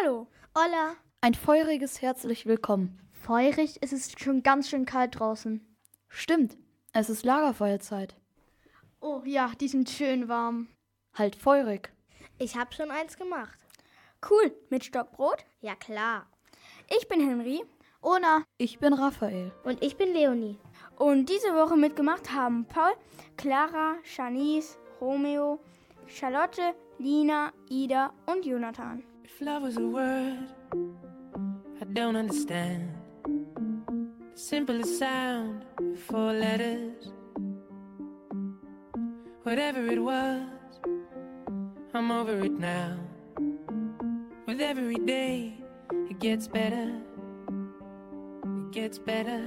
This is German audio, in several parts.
Hallo. Hola. Ein feuriges herzlich willkommen. Feurig ist es schon ganz schön kalt draußen. Stimmt, es ist Lagerfeuerzeit. Oh ja, die sind schön warm. Halt feurig. Ich habe schon eins gemacht. Cool, mit Stockbrot? Ja klar. Ich bin Henry. Ona. Ich bin Raphael. Und ich bin Leonie. Und diese Woche mitgemacht haben Paul, Clara, Shanice, Romeo, Charlotte, Lina, Ida und Jonathan. If love was a word, I don't understand. The simplest sound, four letters. Whatever it was, I'm over it now. With every day, it gets better. It gets better.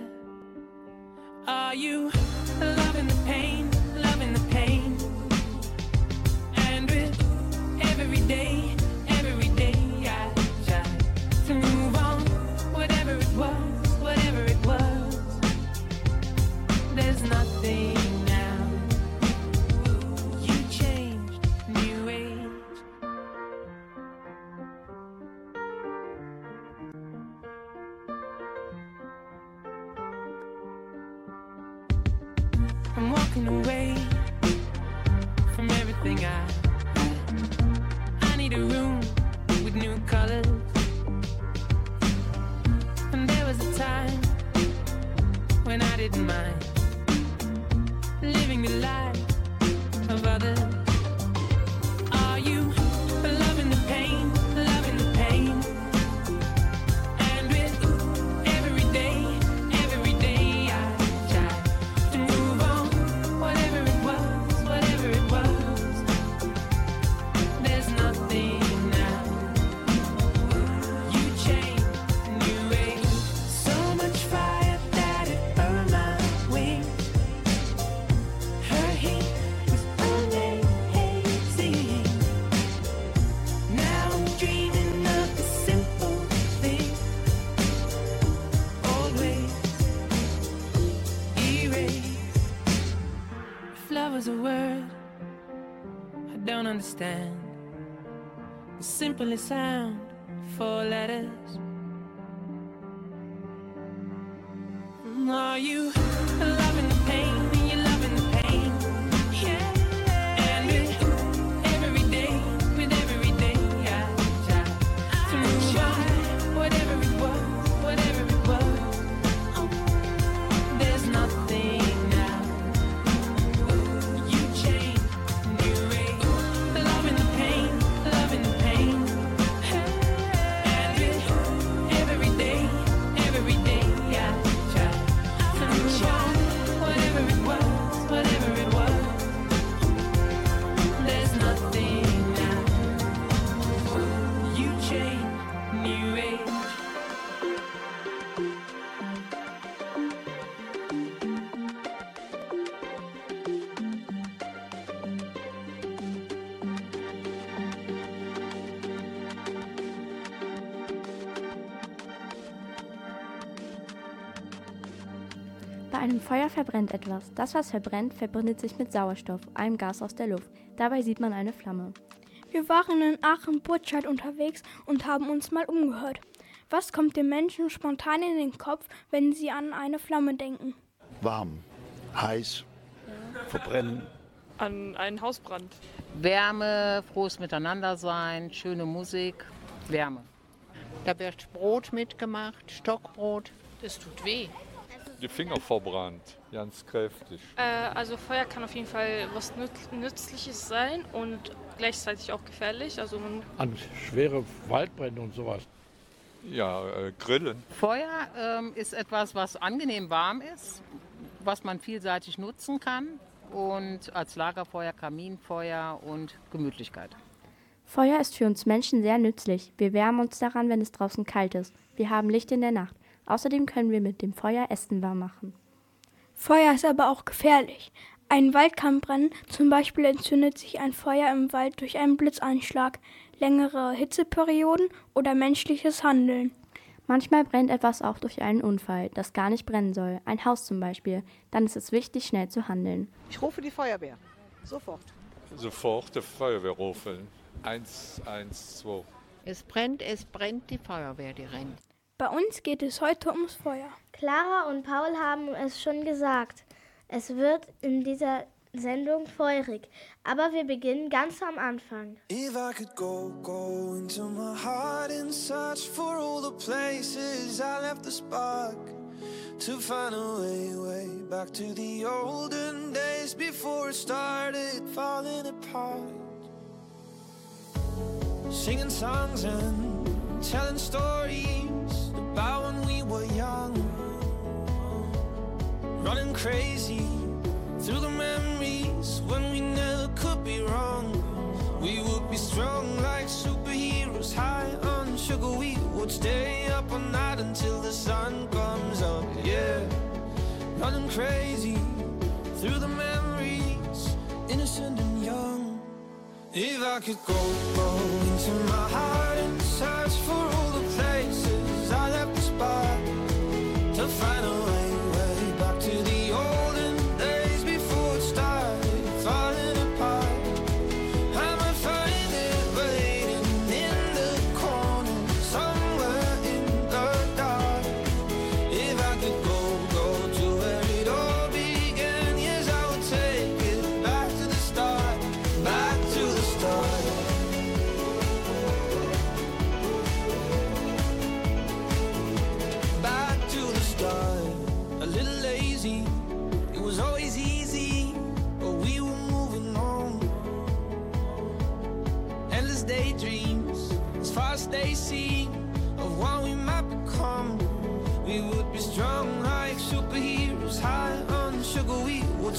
Are you loving the pain, loving the pain? And with every day, thing. Living the simplest sound, four letters. Einem Feuer verbrennt etwas. Das, was verbrennt, verbindet sich mit Sauerstoff, einem Gas aus der Luft. Dabei sieht man eine Flamme. Wir waren in Aachen-Burtscheid unterwegs und haben uns mal umgehört. Was kommt den Menschen spontan in den Kopf, wenn sie an eine Flamme denken? warm, heiß, verbrennen. An einen Hausbrand. Wärme, frohes Miteinandersein, schöne Musik, Wärme. Da wird Brot mitgemacht, Stockbrot. Es tut weh. Die Finger verbrannt, ganz kräftig. Äh, also Feuer kann auf jeden Fall was Nütz Nützliches sein und gleichzeitig auch gefährlich. Also man An schwere Waldbrände und sowas. Ja, äh, Grillen. Feuer ähm, ist etwas, was angenehm warm ist, was man vielseitig nutzen kann und als Lagerfeuer, Kaminfeuer und Gemütlichkeit. Feuer ist für uns Menschen sehr nützlich. Wir wärmen uns daran, wenn es draußen kalt ist. Wir haben Licht in der Nacht. Außerdem können wir mit dem Feuer Essen warm machen. Feuer ist aber auch gefährlich. Ein Wald kann brennen, zum Beispiel entzündet sich ein Feuer im Wald durch einen Blitzeinschlag, längere Hitzeperioden oder menschliches Handeln. Manchmal brennt etwas auch durch einen Unfall, das gar nicht brennen soll, ein Haus zum Beispiel. Dann ist es wichtig, schnell zu handeln. Ich rufe die Feuerwehr. Sofort. Sofort die Feuerwehr rufen. 112. Es brennt, es brennt, die Feuerwehr, die rennt. Bei uns geht es heute ums Feuer. Clara und Paul haben es schon gesagt. Es wird in dieser Sendung feurig. Aber wir beginnen ganz am Anfang. If I could go, go into my heart and search for all the places I left the spark to find a way, way back to the olden days before it started falling apart. Singing songs and telling stories about when we were young, running crazy through the memories when we never could be wrong. We would be strong like superheroes, high on sugar. We would stay up all night until the sun comes up. Yeah, running crazy through the memories, innocent and young. If I could go, go into my heart and search for to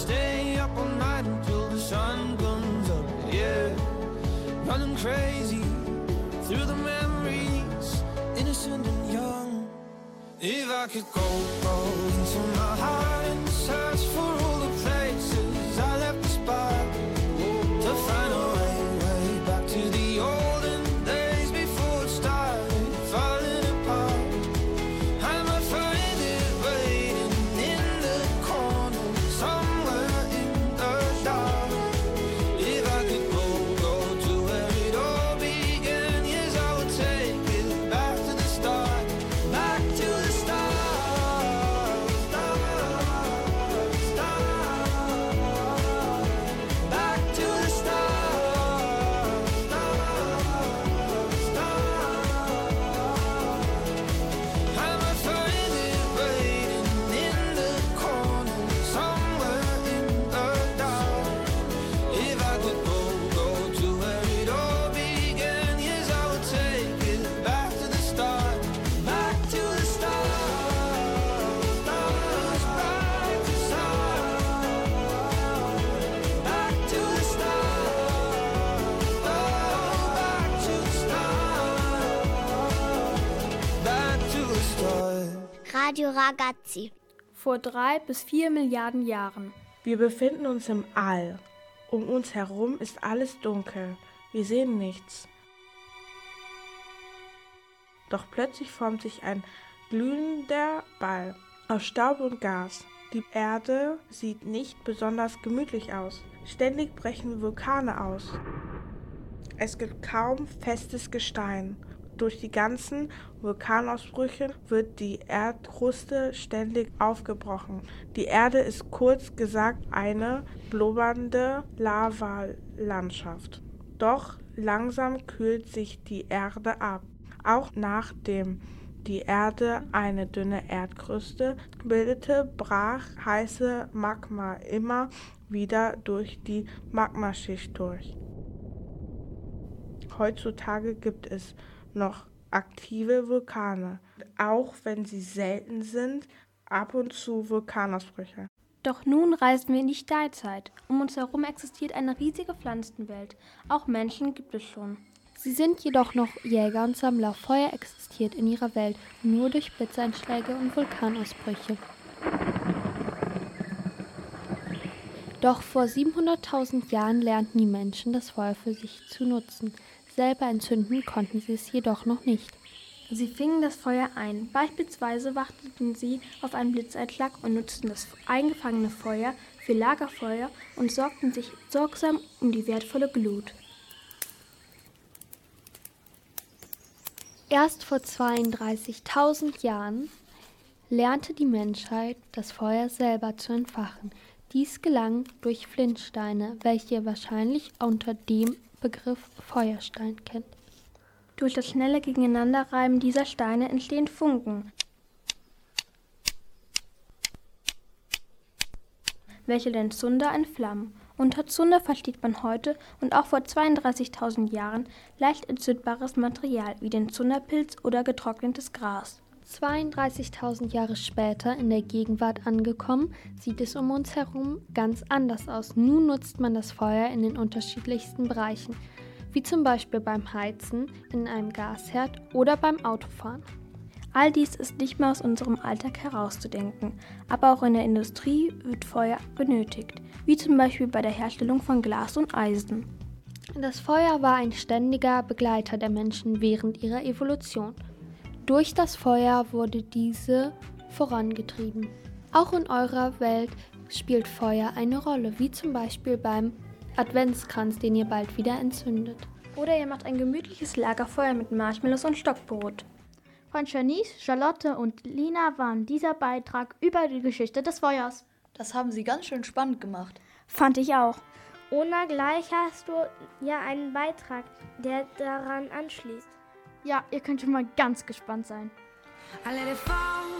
stay up all night until the sun comes up. Yeah, running crazy through the memories, innocent and young. If I could go, go into my heart and search for Radio Ragazzi. Vor drei bis vier Milliarden Jahren. Wir befinden uns im All. Um uns herum ist alles dunkel. Wir sehen nichts. Doch plötzlich formt sich ein glühender Ball aus Staub und Gas. Die Erde sieht nicht besonders gemütlich aus. Ständig brechen Vulkane aus. Es gibt kaum festes Gestein. Durch die ganzen Vulkanausbrüche wird die Erdkruste ständig aufgebrochen. Die Erde ist kurz gesagt eine blubbernde Lavalandschaft. Doch langsam kühlt sich die Erde ab. Auch nachdem die Erde eine dünne Erdkruste bildete, brach heiße Magma immer wieder durch die Magmaschicht durch. Heutzutage gibt es noch aktive Vulkane, auch wenn sie selten sind, ab und zu Vulkanausbrüche. Doch nun reisen wir in die Steinzeit. Um uns herum existiert eine riesige Pflanzenwelt. Auch Menschen gibt es schon. Sie sind jedoch noch Jäger und Sammler. Feuer existiert in ihrer Welt nur durch Blitzeinschläge und Vulkanausbrüche. Doch vor 700.000 Jahren lernten die Menschen das Feuer für sich zu nutzen. Selber entzünden konnten sie es jedoch noch nicht. Sie fingen das Feuer ein. Beispielsweise warteten sie auf einen Blitzeinschlag und nutzten das eingefangene Feuer für Lagerfeuer und sorgten sich sorgsam um die wertvolle Glut. Erst vor 32.000 Jahren lernte die Menschheit, das Feuer selber zu entfachen. Dies gelang durch Flintsteine, welche wahrscheinlich unter dem Begriff Feuerstein kennt. Durch das schnelle Gegeneinanderreiben dieser Steine entstehen Funken, welche den Zunder entflammen. Unter Zunder versteht man heute und auch vor 32.000 Jahren leicht entzündbares Material wie den Zunderpilz oder getrocknetes Gras. 32.000 Jahre später in der Gegenwart angekommen, sieht es um uns herum ganz anders aus. Nun nutzt man das Feuer in den unterschiedlichsten Bereichen, wie zum Beispiel beim Heizen, in einem Gasherd oder beim Autofahren. All dies ist nicht mehr aus unserem Alltag herauszudenken, aber auch in der Industrie wird Feuer benötigt, wie zum Beispiel bei der Herstellung von Glas und Eisen. Das Feuer war ein ständiger Begleiter der Menschen während ihrer Evolution. Durch das Feuer wurde diese vorangetrieben. Auch in eurer Welt spielt Feuer eine Rolle, wie zum Beispiel beim Adventskranz, den ihr bald wieder entzündet. Oder ihr macht ein gemütliches Lagerfeuer mit Marshmallows und Stockbrot. Von Janice, Charlotte und Lina waren dieser Beitrag über die Geschichte des Feuers. Das haben sie ganz schön spannend gemacht. Fand ich auch. Ona, gleich hast du ja einen Beitrag, der daran anschließt. Ja, ihr könnt schon mal ganz gespannt sein. I let it fall,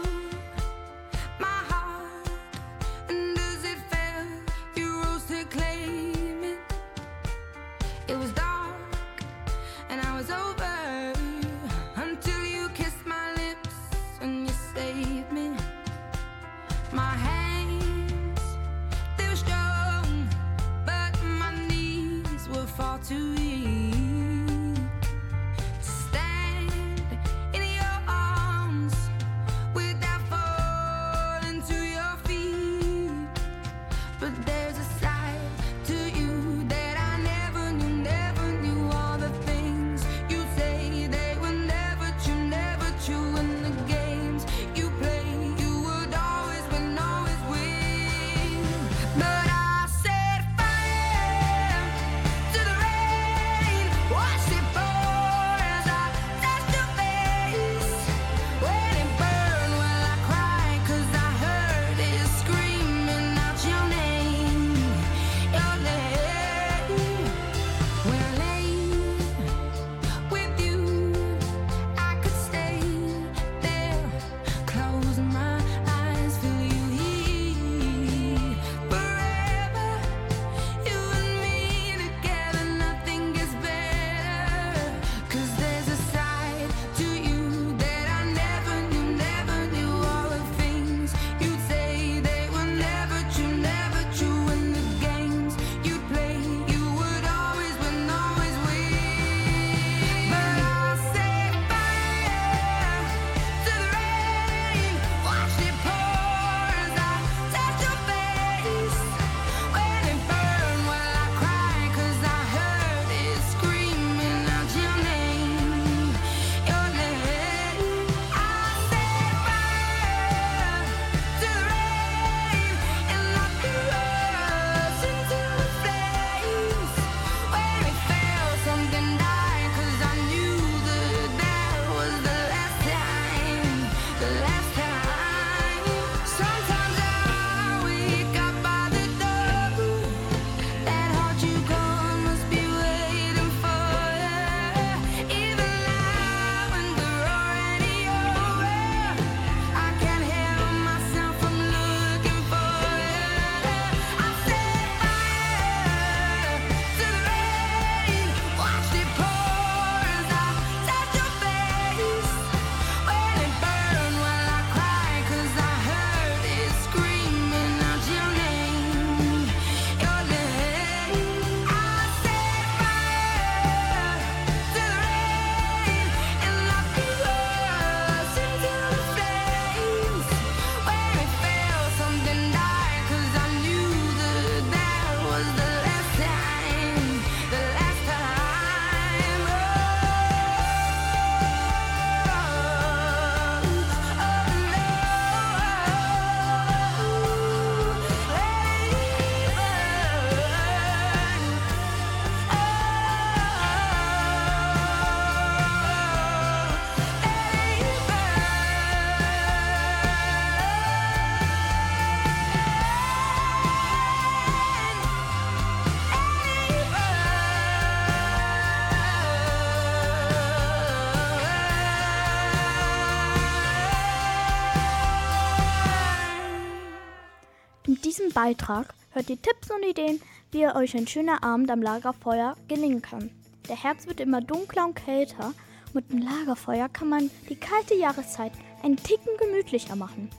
Beitrag hört ihr Tipps und Ideen, wie ihr euch ein schöner Abend am Lagerfeuer gelingen kann. Der Herbst wird immer dunkler und kälter. Mit dem Lagerfeuer kann man die kalte Jahreszeit einen Ticken gemütlicher machen.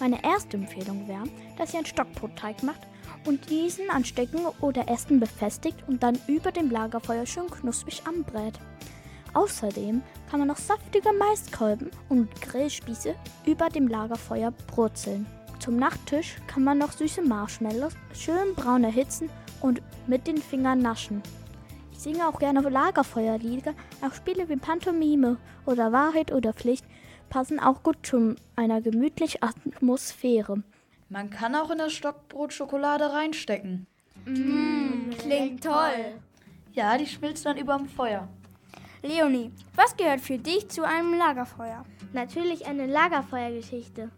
Meine erste Empfehlung wäre, dass ihr einen Stockbrotteig macht und diesen an Stecken oder Ästen befestigt und dann über dem Lagerfeuer schön knusprig anbrät. Außerdem kann man noch saftige Maiskolben und Grillspieße über dem Lagerfeuer brutzeln. Zum Nachtisch kann man noch süße Marshmallows schön braun erhitzen und mit den Fingern naschen. Ich singe auch gerne Lagerfeuerlieder, auch Spiele wie Pantomime oder Wahrheit oder Pflicht passen auch gut zu einer gemütlichen Atmosphäre. Man kann auch in das Stockbrot Schokolade reinstecken. Mmh, klingt toll. Ja, die schmilzt dann überm Feuer. Leonie, was gehört für dich zu einem Lagerfeuer? Natürlich eine Lagerfeuergeschichte.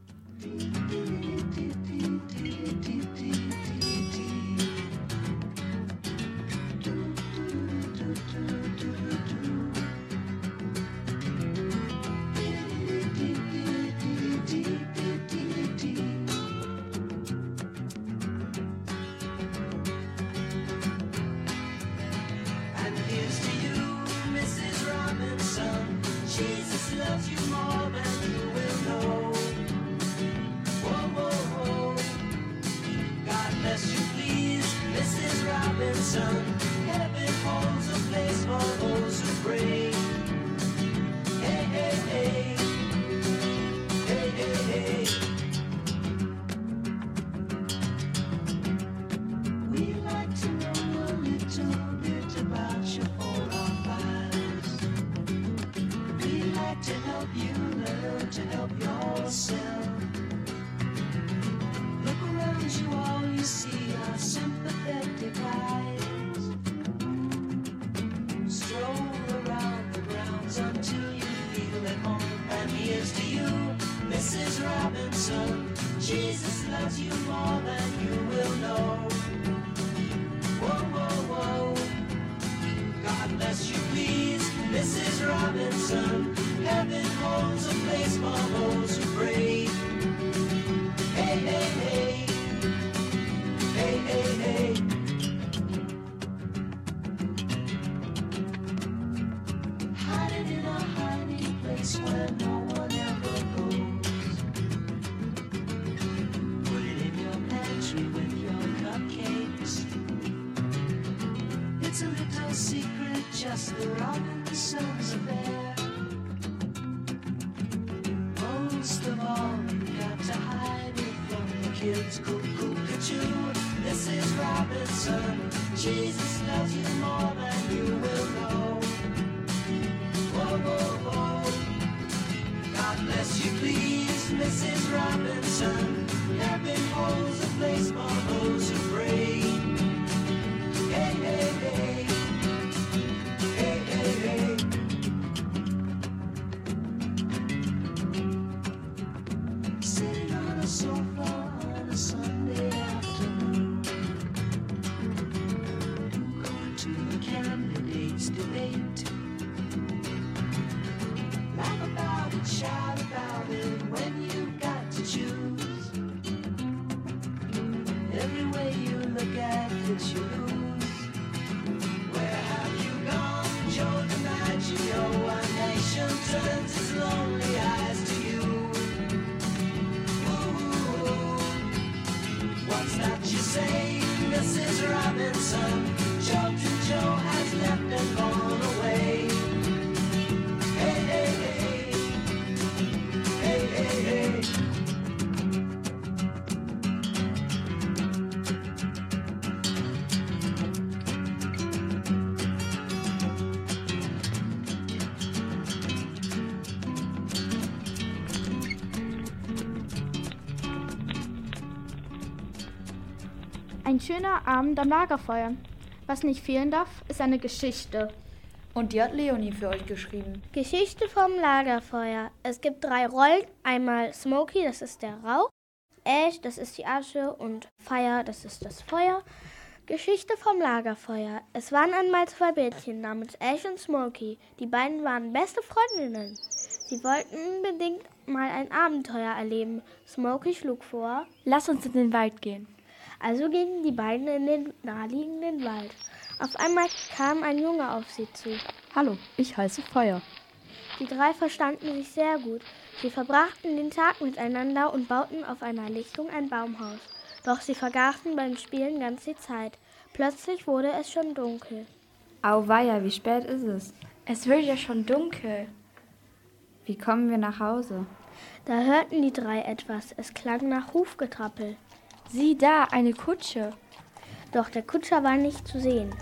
It's a little secret, just the Robinsons Ein schöner Abend am Lagerfeuer. Was nicht fehlen darf, ist eine Geschichte. Und die hat Leonie für euch geschrieben. Geschichte vom Lagerfeuer. Es gibt drei Rollen. Einmal Smoky, das ist der Rauch. Ash, das ist die Asche. Und Fire, das ist das Feuer. Geschichte vom Lagerfeuer. Es waren einmal zwei Mädchen namens Ash und Smoky. Die beiden waren beste Freundinnen. Sie wollten unbedingt mal ein Abenteuer erleben. Smoky schlug vor, Lass uns in den Wald gehen. Also gingen die beiden in den naheliegenden Wald. Auf einmal kam ein Junge auf sie zu. Hallo, ich heiße Feuer. Die drei verstanden sich sehr gut. Sie verbrachten den Tag miteinander und bauten auf einer Lichtung ein Baumhaus. Doch sie vergaßen beim Spielen ganz die Zeit. Plötzlich wurde es schon dunkel. Auweia, wie spät ist es? Es wird ja schon dunkel. Wie kommen wir nach Hause? Da hörten die drei etwas. Es klang nach Hufgetrappel. Sieh da, eine Kutsche. Doch der Kutscher war nicht zu sehen.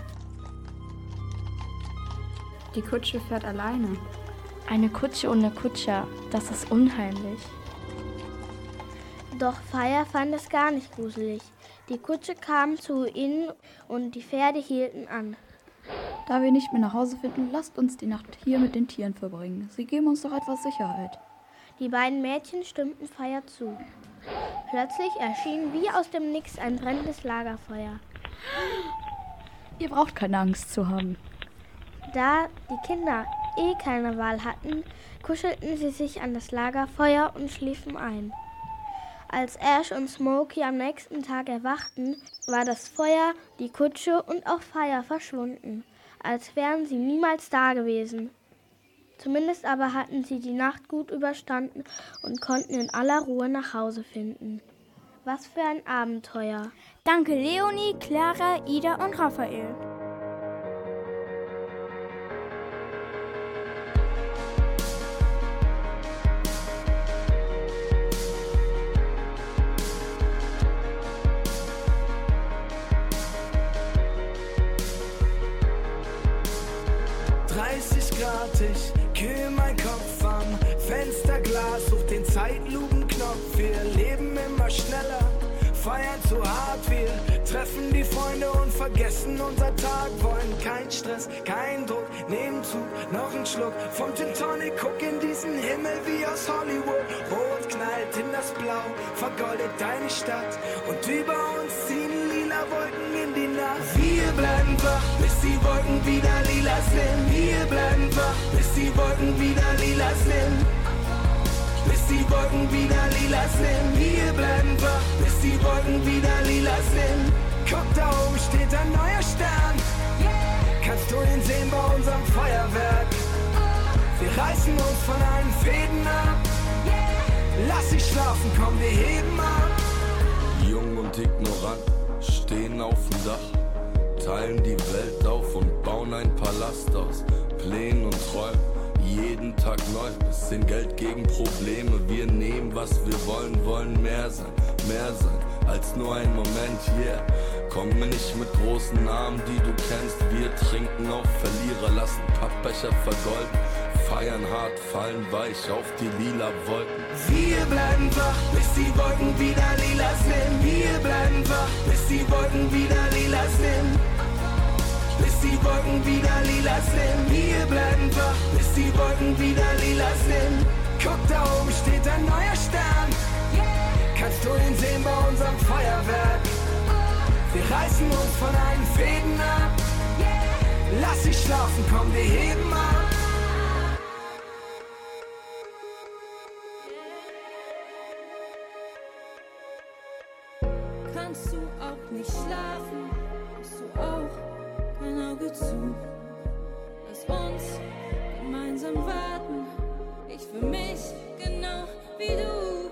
Die Kutsche fährt alleine. Eine Kutsche ohne Kutscher, das ist unheimlich. Doch Feier fand es gar nicht gruselig. Die Kutsche kam zu ihnen und die Pferde hielten an. Da wir nicht mehr nach Hause finden, lasst uns die Nacht hier mit den Tieren verbringen. Sie geben uns doch etwas Sicherheit. Die beiden Mädchen stimmten Feier zu. Plötzlich erschien wie aus dem Nix ein brennendes Lagerfeuer. Ihr braucht keine Angst zu haben. Da die Kinder eh keine Wahl hatten, kuschelten sie sich an das Lagerfeuer und schliefen ein. Als Ash und Smokey am nächsten Tag erwachten, war das Feuer, die Kutsche und auch Fire verschwunden, als wären sie niemals da gewesen. Zumindest aber hatten sie die Nacht gut überstanden und konnten in aller Ruhe nach Hause finden. Was für ein Abenteuer. Danke Leonie, Clara, Ida und Raphael. 30 Grad, ich zu hart. Wir treffen die Freunde und vergessen unser Tag. Wollen kein Stress, kein Druck, nehmen zu, noch ein Schluck vom Gin Tonic. Guck in diesen Himmel wie aus Hollywood. Rot knallt in das Blau, vergoldet deine Stadt. Und über uns ziehen lila Wolken in die Nacht. Wir bleiben wach, bis die Wolken wieder lila sind. Wir bleiben wach, bis die Wolken wieder lila sind. Die Wolken wieder lila sind. Wir bleiben wach, bis die Wolken wieder lila sind. Guck, da oben steht ein neuer Stern. Kannst du ihn sehen bei unserem Feuerwerk? Wir reißen uns von allen Fäden ab. Lass sie schlafen, komm, wir heben ab. Jung und ignorant, stehen auf dem Dach, teilen die Welt auf und bauen ein Palast aus Plänen und Träumen. Jeden Tag neu, bisschen Geld gegen Probleme. Wir nehmen, was wir wollen, wollen mehr sein, mehr sein als nur ein Moment, yeah. Komm mir nicht mit großen Namen, die du kennst. Wir trinken auf Verlierer, lassen Pappbecher vergolden. Feiern hart, fallen weich auf die lila Wolken. Wir bleiben wach, bis die Wolken wieder lila sind. Wir bleiben wach, bis die Wolken wieder lila sind. Bis die Wolken wieder lila sind. Wir bleiben wach, bis die Wolken wieder lila sind. Guck, da oben steht ein neuer Stern. Kannst du ihn sehen bei unserem Feuerwerk? Wir reißen uns von allen Fäden ab. Lass sie schlafen, komm, wir heben ab. Auge zu? Lass uns gemeinsam warten. Ich für mich genau wie du.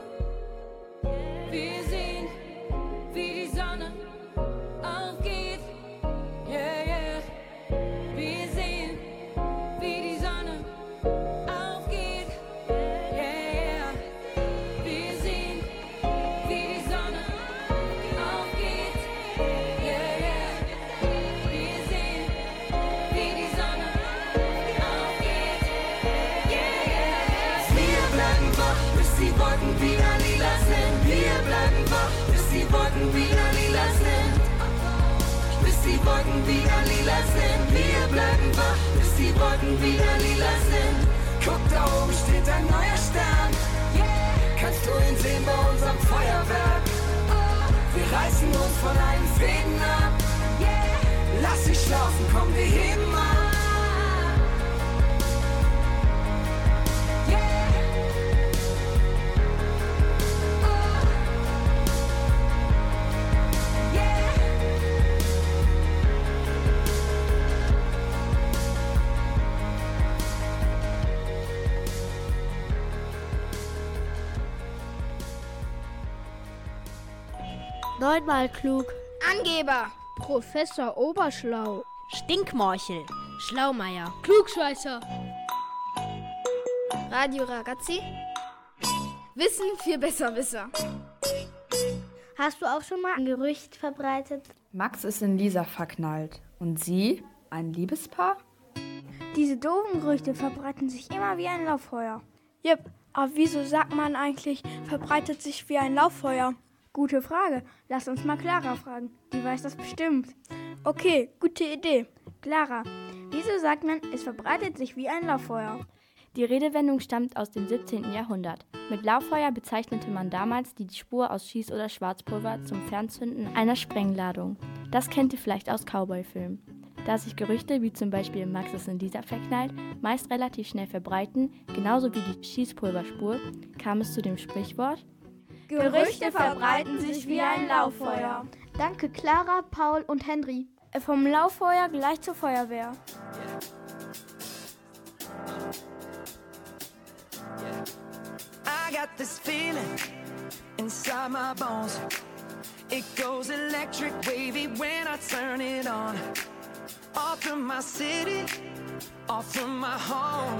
Klug. Angeber. Professor Oberschlau. Stinkmorchel. Schlaumeier. Klugscheißer. Radio Ragazzi. Wissen für Besserwisser. Hast du auch schon mal ein Gerücht verbreitet? Max ist in Lisa verknallt. Und sie? Ein Liebespaar? Diese doofen Gerüchte verbreiten sich immer wie ein Lauffeuer. Jep, aber wieso sagt man eigentlich, verbreitet sich wie ein Lauffeuer? Gute Frage. Lass uns mal Clara fragen. Die weiß das bestimmt. Okay, gute Idee. Clara, wieso sagt man, es verbreitet sich wie ein Lauffeuer? Die Redewendung stammt aus dem 17. Jahrhundert. Mit Lauffeuer bezeichnete man damals die Spur aus Schieß- oder Schwarzpulver zum Fernzünden einer Sprengladung. Das kennt ihr vielleicht aus Cowboy-Filmen. Da sich Gerüchte wie zum Beispiel Max ist in dieser verknallt meist relativ schnell verbreiten, genauso wie die Schießpulverspur, kam es zu dem Sprichwort Gerüchte verbreiten sich wie ein Lauffeuer. Danke Clara, Paul und Henry. Vom Lauffeuer gleich zur Feuerwehr. I got this feeling inside my bones. It goes electric wavy when I turn it on. Off from my city, off from my home.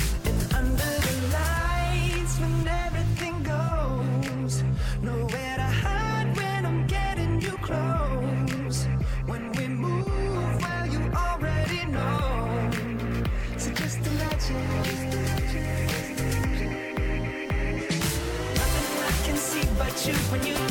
When you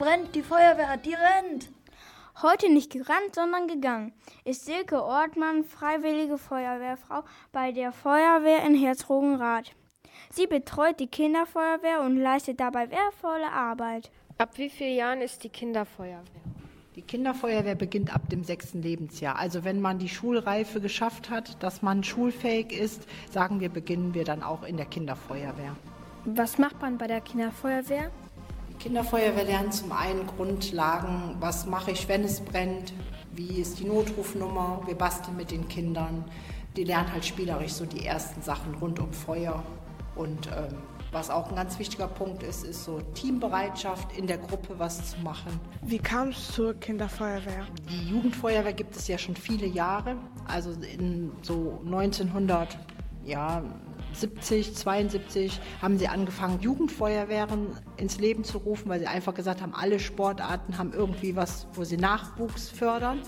Brennt, die Feuerwehr, die rennt. Heute nicht gerannt, sondern gegangen, ist Silke Ortmann, freiwillige Feuerwehrfrau bei der Feuerwehr in Herzogenrath. Sie betreut die Kinderfeuerwehr und leistet dabei wertvolle Arbeit. Ab wie vielen Jahren ist die Kinderfeuerwehr? Die Kinderfeuerwehr beginnt ab dem sechsten Lebensjahr. Also wenn man die Schulreife geschafft hat, dass man schulfähig ist, sagen wir, beginnen wir dann auch in der Kinderfeuerwehr. Was macht man bei der Kinderfeuerwehr? Kinderfeuerwehr lernt zum einen Grundlagen, was mache ich, wenn es brennt, wie ist die Notrufnummer, wir basteln mit den Kindern. Die lernen halt spielerisch so die ersten Sachen rund um Feuer und ähm, was auch ein ganz wichtiger Punkt ist, ist so Teambereitschaft, in der Gruppe was zu machen. Wie kam es zur Kinderfeuerwehr? Die Jugendfeuerwehr gibt es ja schon viele Jahre. Also in so 1900, ja, 70, 72 haben sie angefangen, Jugendfeuerwehren ins Leben zu rufen, weil sie einfach gesagt haben, alle Sportarten haben irgendwie was, wo sie Nachwuchs fördern.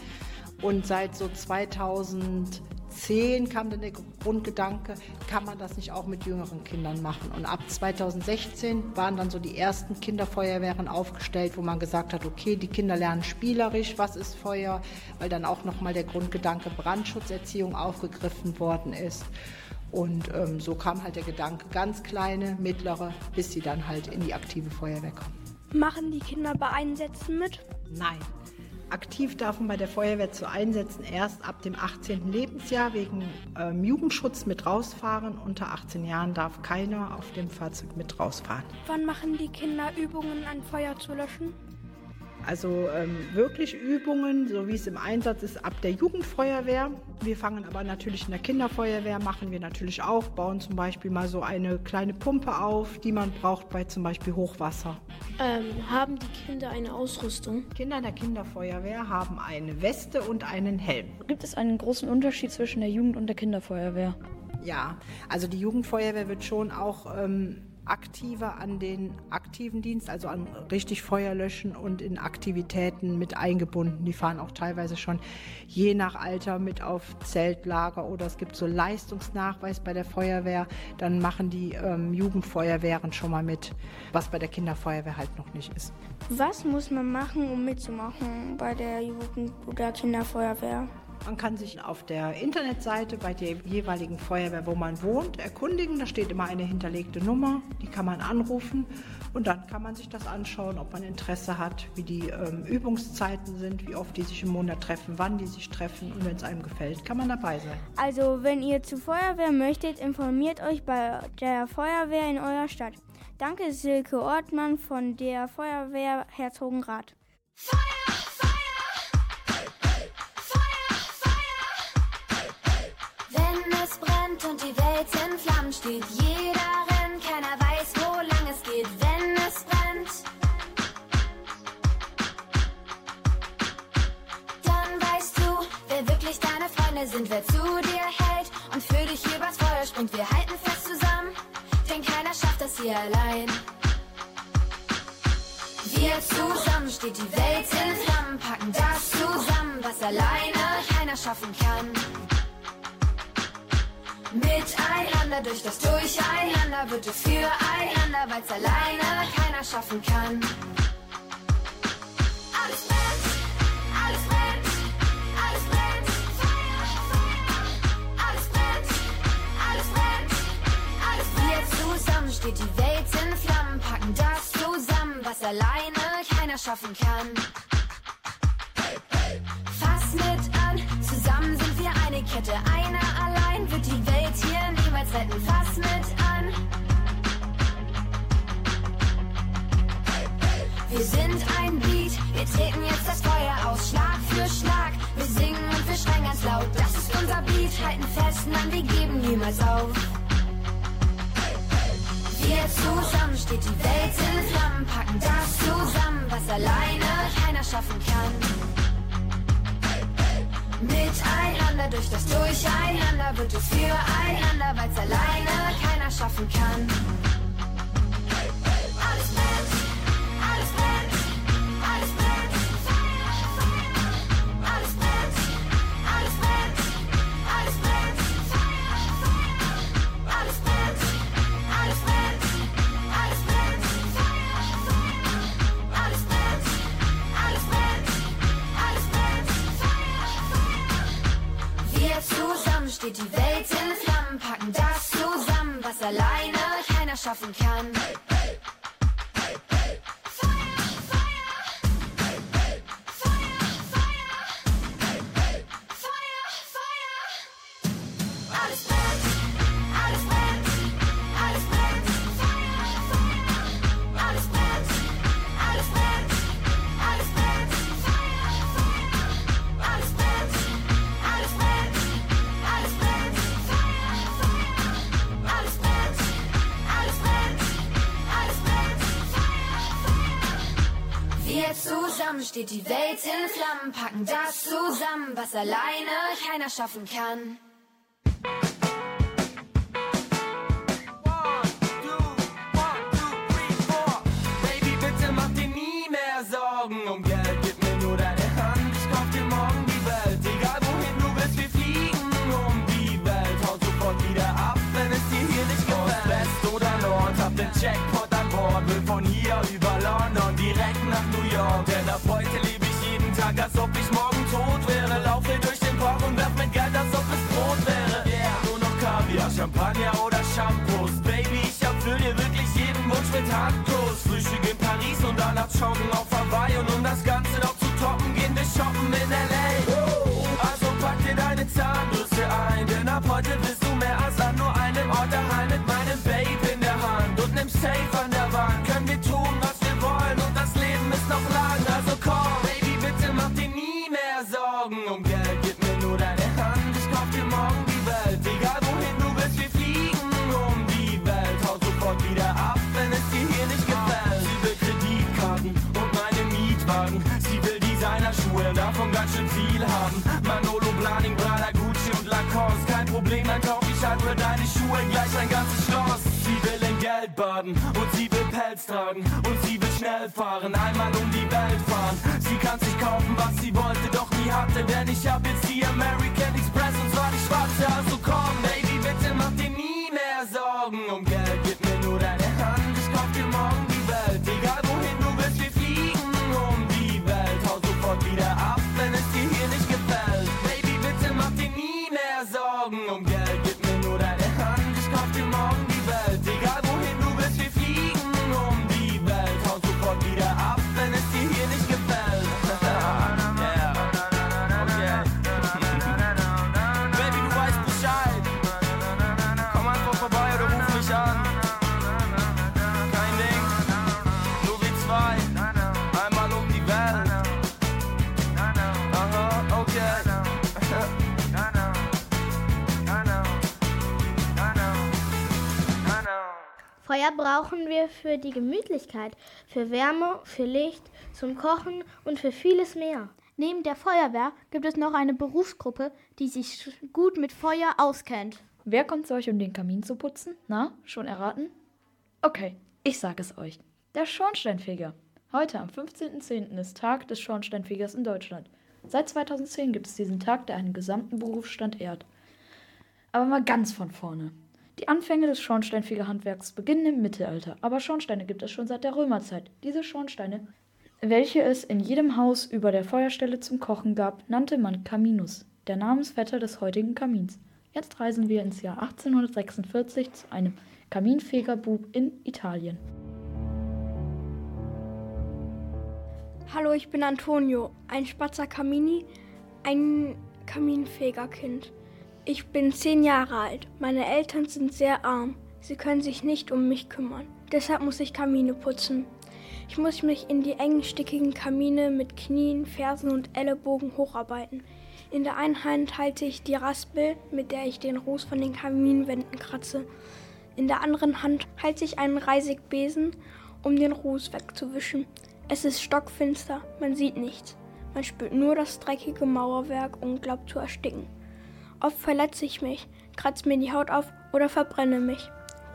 Und seit so 2000 2010 kam dann der Grundgedanke, kann man das nicht auch mit jüngeren Kindern machen? Und ab 2016 waren dann so die ersten Kinderfeuerwehren aufgestellt, wo man gesagt hat, okay, die Kinder lernen spielerisch, was ist Feuer, weil dann auch nochmal der Grundgedanke Brandschutzerziehung aufgegriffen worden ist. Und ähm, so kam halt der Gedanke, ganz kleine, mittlere, bis sie dann halt in die aktive Feuerwehr kommen. Machen die Kinder bei Einsätzen mit? Nein, Aktiv darf man bei der Feuerwehr zu Einsätzen erst ab dem 18. Lebensjahr wegen ähm, Jugendschutz mit rausfahren. Unter 18 Jahren darf keiner auf dem Fahrzeug mit rausfahren. Wann machen die Kinder Übungen, ein Feuer zu löschen? Also ähm, wirklich Übungen, so wie es im Einsatz ist, ab der Jugendfeuerwehr. Wir fangen aber natürlich in der Kinderfeuerwehr, machen wir natürlich auch, bauen zum Beispiel mal so eine kleine Pumpe auf, die man braucht bei zum Beispiel Hochwasser. Ähm, haben die Kinder eine Ausrüstung? Kinder der Kinderfeuerwehr haben eine Weste und einen Helm. Gibt es einen großen Unterschied zwischen der Jugend- und der Kinderfeuerwehr? Ja, also die Jugendfeuerwehr wird schon auch ähm, aktiver an den aktiven Dienst, also an richtig Feuer löschen und in Aktivitäten mit eingebunden. Die fahren auch teilweise schon je nach Alter mit auf Zeltlager oder es gibt so Leistungsnachweis bei der Feuerwehr. Dann machen die ähm, Jugendfeuerwehren schon mal mit, was bei der Kinderfeuerwehr halt noch nicht ist. Was muss man machen, um mitzumachen bei der Jugend- oder Kinderfeuerwehr? Man kann sich auf der Internetseite bei der jeweiligen Feuerwehr, wo man wohnt, erkundigen. Da steht immer eine hinterlegte Nummer, die kann man anrufen und dann kann man sich das anschauen, ob man Interesse hat, wie die ähm, Übungszeiten sind, wie oft die sich im Monat treffen, wann die sich treffen und wenn es einem gefällt, kann man dabei sein. Also, wenn ihr zur Feuerwehr möchtet, informiert euch bei der Feuerwehr in eurer Stadt. Danke Silke Ortmann von der Feuerwehr Herzogenrath. Feuer! Und die Welt in Flammen steht. Jeder rennt, keiner weiß, wo lang es geht, wenn es brennt. Dann weißt du, wer wirklich deine Freunde sind, wer zu dir hält und für dich übers Feuer springt. Wir halten fest zusammen, denn keiner schafft das hier allein. Wir zusammen steht die Welt in Flammen, packen das zusammen, was alleine keiner schaffen kann. Miteinander durch das Durcheinander wird es füreinander, weil's alleine keiner schaffen kann. Alles brennt, alles brennt, alles brennt. Feuer, Feuer. Alles brennt, alles brennt, alles brennt. Wir zusammen steht die Welt in Flammen, packen das zusammen, was alleine keiner schaffen kann. Fass mit an, zusammen sind eine Kette, einer allein wird die Welt hier niemals retten. Fass mit an. Wir sind ein Beat, wir treten jetzt das Feuer aus, Schlag für Schlag. Wir singen und wir schreien ganz laut, das ist unser Beat. Halten fest, nein, wir geben niemals auf. Wir zusammen steht die Welt in Flammen, packen das zusammen, was alleine keiner schaffen kann. Miteinander durch das Durcheinander wird es füreinander, weil's alleine keiner schaffen kann. Welt in Flammen, packen das zusammen, was alleine keiner schaffen kann. Steht die Welt in Flammen, packen das zusammen, was alleine keiner schaffen kann. Joggen auf Hawaii. Und um das Ganze noch zu toppen, gehen wir shoppen in L.A. Also pack dir deine Zahnbürste ein, denn ab heute bist du mehr als an nur einem Ort daheim mit meinem Babe in der Hand und nem Safe für deine Schuhe gleich ein ganzes Schloss. Sie will in Geld baden und sie will Pelz tragen und sie will schnell fahren, einmal um die Welt fahren. Sie kann sich kaufen, was sie wollte, doch nie hatte, denn ich hab jetzt die American Express und zwar die schwarze. Also komm, Baby, bitte mach dir nie mehr Sorgen um Geld. Gib mir nur deine Hand, ich kauf dir morgen die Welt. Egal wohin du willst, wir fliegen um die Welt. Hau sofort wieder ab, wenn es dir hier nicht gefällt. Baby, bitte mach dir nie mehr Sorgen um Geld. Feuer brauchen wir für die Gemütlichkeit, für Wärme, für Licht, zum Kochen und für vieles mehr. Neben der Feuerwehr gibt es noch eine Berufsgruppe, die sich gut mit Feuer auskennt. Wer kommt zu euch, um den Kamin zu putzen? Na, schon erraten? Okay, ich sag es euch. Der Schornsteinfeger. Heute am 15.10. ist Tag des Schornsteinfegers in Deutschland. Seit 2010 gibt es diesen Tag, der einen gesamten Berufsstand ehrt. Aber mal ganz von vorne. Die Anfänge des Schornsteinfegerhandwerks beginnen im Mittelalter, aber Schornsteine gibt es schon seit der Römerzeit. Diese Schornsteine, welche es in jedem Haus über der Feuerstelle zum Kochen gab, nannte man Caminus, der Namensvetter des heutigen Kamins. Jetzt reisen wir ins Jahr 1846 zu einem Kaminfegerbub in Italien. Hallo, ich bin Antonio, ein Spatzer Kamini, ein Kaminfegerkind. Ich bin zehn Jahre alt. Meine Eltern sind sehr arm. Sie können sich nicht um mich kümmern. Deshalb muss ich Kamine putzen. Ich muss mich in die engen, stickigen Kamine mit Knien, Fersen und Ellenbogen hocharbeiten. In der einen Hand halte ich die Raspel, mit der ich den Ruß von den Kaminwänden kratze. In der anderen Hand halte ich einen Reisigbesen, um den Ruß wegzuwischen. Es ist stockfinster, man sieht nichts. Man spürt nur das dreckige Mauerwerk und glaubt zu ersticken. Oft verletze ich mich, kratze mir die Haut auf oder verbrenne mich.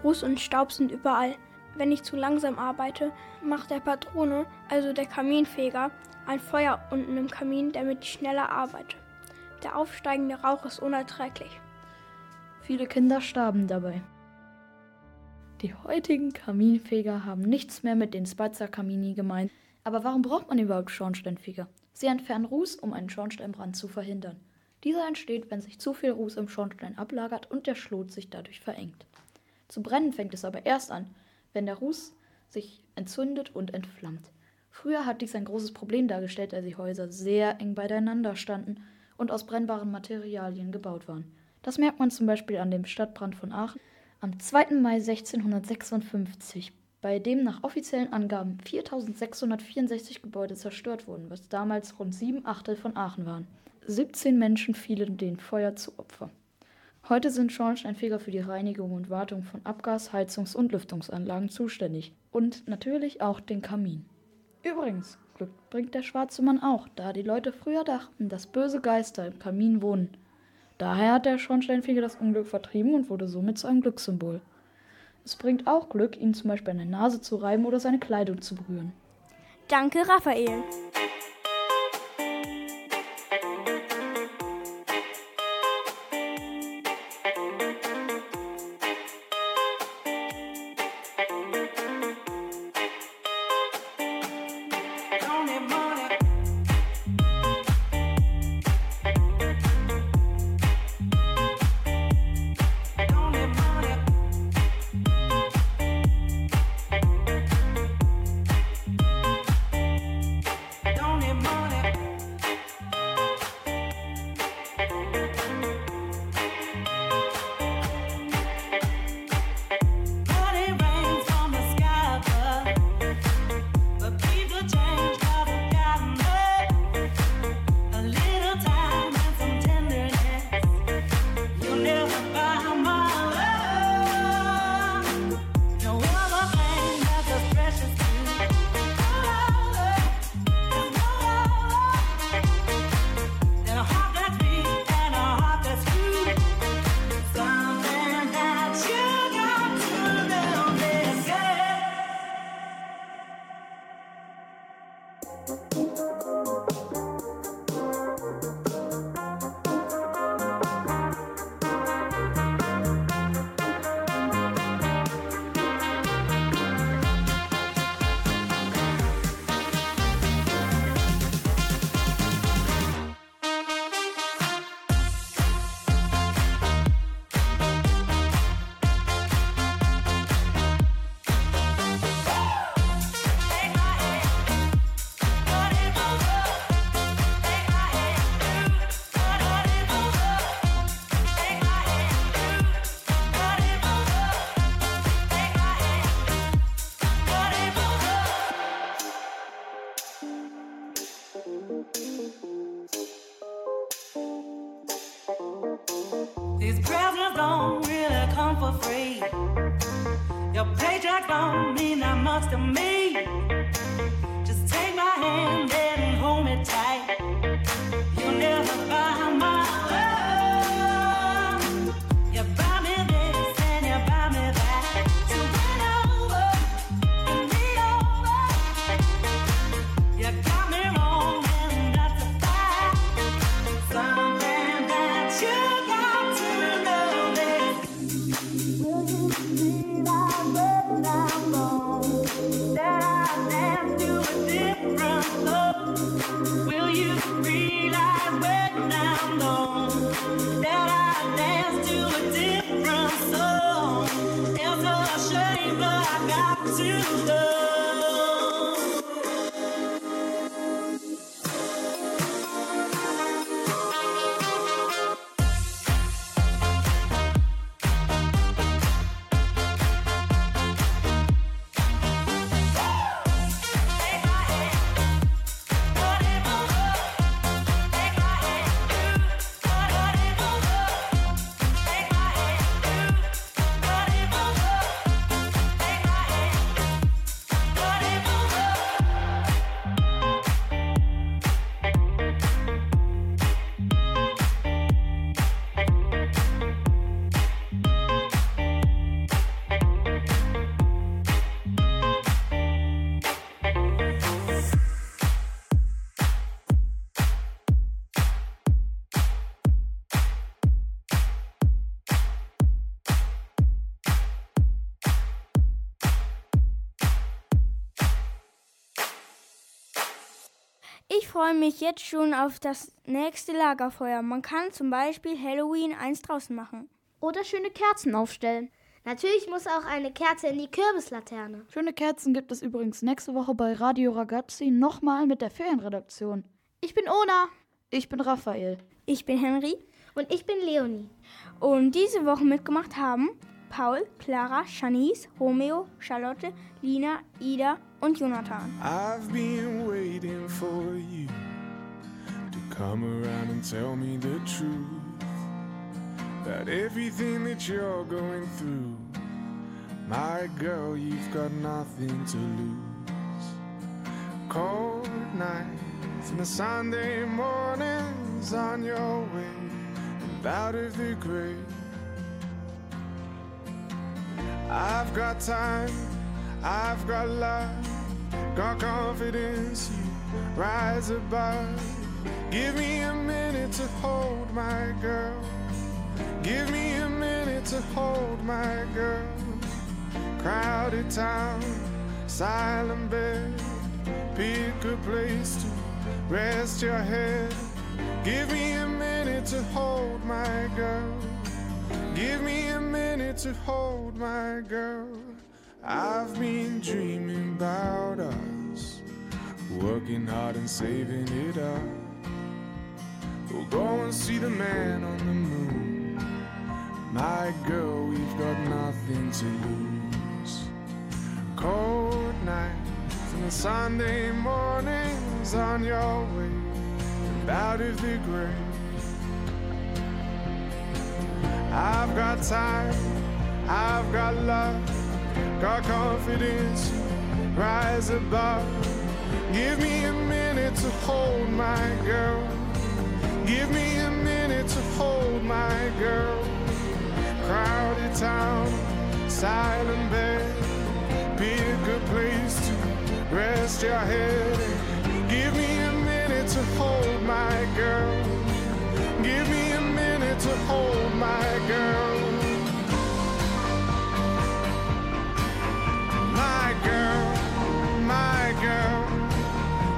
Ruß und Staub sind überall. Wenn ich zu langsam arbeite, macht der Patrone, also der Kaminfeger, ein Feuer unten im Kamin, damit ich schneller arbeite. Der aufsteigende Rauch ist unerträglich. Viele Kinder starben dabei. Die heutigen Kaminfeger haben nichts mehr mit den Spazza gemeint. Aber warum braucht man überhaupt Schornsteinfeger? Sie entfernen Ruß, um einen Schornsteinbrand zu verhindern. Dieser entsteht, wenn sich zu viel Ruß im Schornstein ablagert und der Schlot sich dadurch verengt. Zu brennen fängt es aber erst an, wenn der Ruß sich entzündet und entflammt. Früher hat dies ein großes Problem dargestellt, da die Häuser sehr eng beieinander standen und aus brennbaren Materialien gebaut waren. Das merkt man zum Beispiel an dem Stadtbrand von Aachen am 2. Mai 1656, bei dem nach offiziellen Angaben 4664 Gebäude zerstört wurden, was damals rund sieben Achtel von Aachen waren. 17 Menschen fielen dem Feuer zu Opfer. Heute sind Schornsteinfeger für die Reinigung und Wartung von Abgas-, Heizungs- und Lüftungsanlagen zuständig und natürlich auch den Kamin. Übrigens, Glück bringt der schwarze Mann auch, da die Leute früher dachten, dass böse Geister im Kamin wohnen. Daher hat der Schornsteinfeger das Unglück vertrieben und wurde somit zu einem Glückssymbol. Es bringt auch Glück, ihn zum Beispiel an der Nase zu reiben oder seine Kleidung zu berühren. Danke, Raphael. Ich freue mich jetzt schon auf das nächste Lagerfeuer. Man kann zum Beispiel Halloween eins draußen machen. Oder schöne Kerzen aufstellen. Natürlich muss auch eine Kerze in die Kürbislaterne. Schöne Kerzen gibt es übrigens nächste Woche bei Radio Ragazzi nochmal mit der Ferienredaktion. Ich bin Ona. Ich bin Raphael. Ich bin Henry. Und ich bin Leonie. Und diese Woche mitgemacht haben Paul, Clara, Shanice, Romeo, Charlotte, Lina, Ida und Jonathan. I've been waiting for you to come around and tell me the truth. That everything that you're going through, my girl, you've got nothing to lose. Cold nights and the Sunday mornings on your way and out of the grave. I've got time, I've got love, got confidence, you rise above. Give me a minute to hold my girl. Give me a minute to hold my girl. Crowded town, silent bed. Pick a place to rest your head. Give me a minute to hold my girl. Give me a minute to hold my girl. I've been dreaming about us, working hard and saving it up. We'll go and see the man on the moon. My girl, we've got nothing to lose. Cold nights and Sunday mornings on your way out of the grave. I've got time, I've got love, got confidence, rise above. Give me a minute to hold my girl. Give me a minute to hold my girl. Crowded town, silent bed. Pick a place to rest your head. Give me a minute to hold my girl. Give me a to hold my girl. My girl, my girl.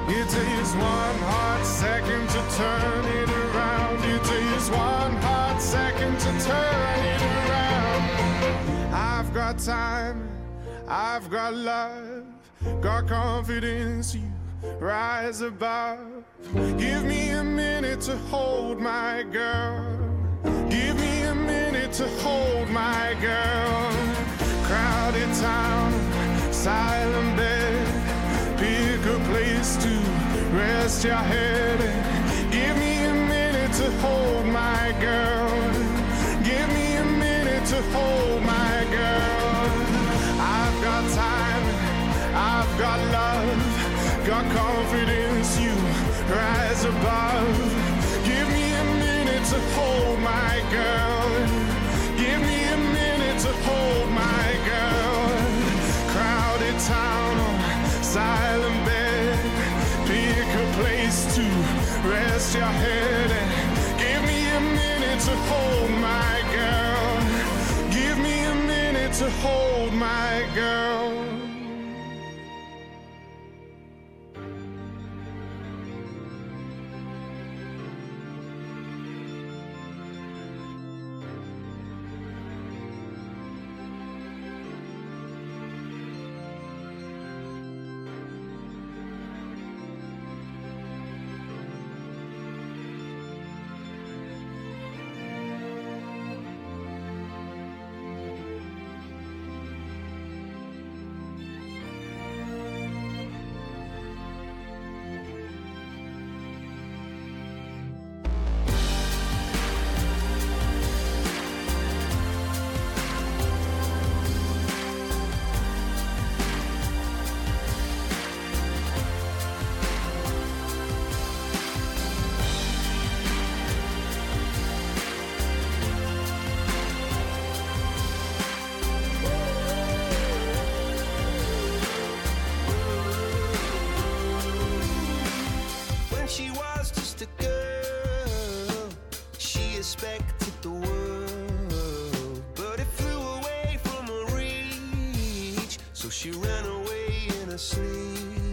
It takes one hot second to turn it around. It takes one hot second to turn it around. I've got time, I've got love, got confidence. You rise above. Give me a minute to hold my girl. Give me a minute to hold my girl. Crowded town, silent bed. Pick a place to rest your head. Give me a minute to hold my girl. Give me a minute to hold my girl. I've got time, I've got love, got confidence. You rise above. Hold my girl. So she ran away in her sleep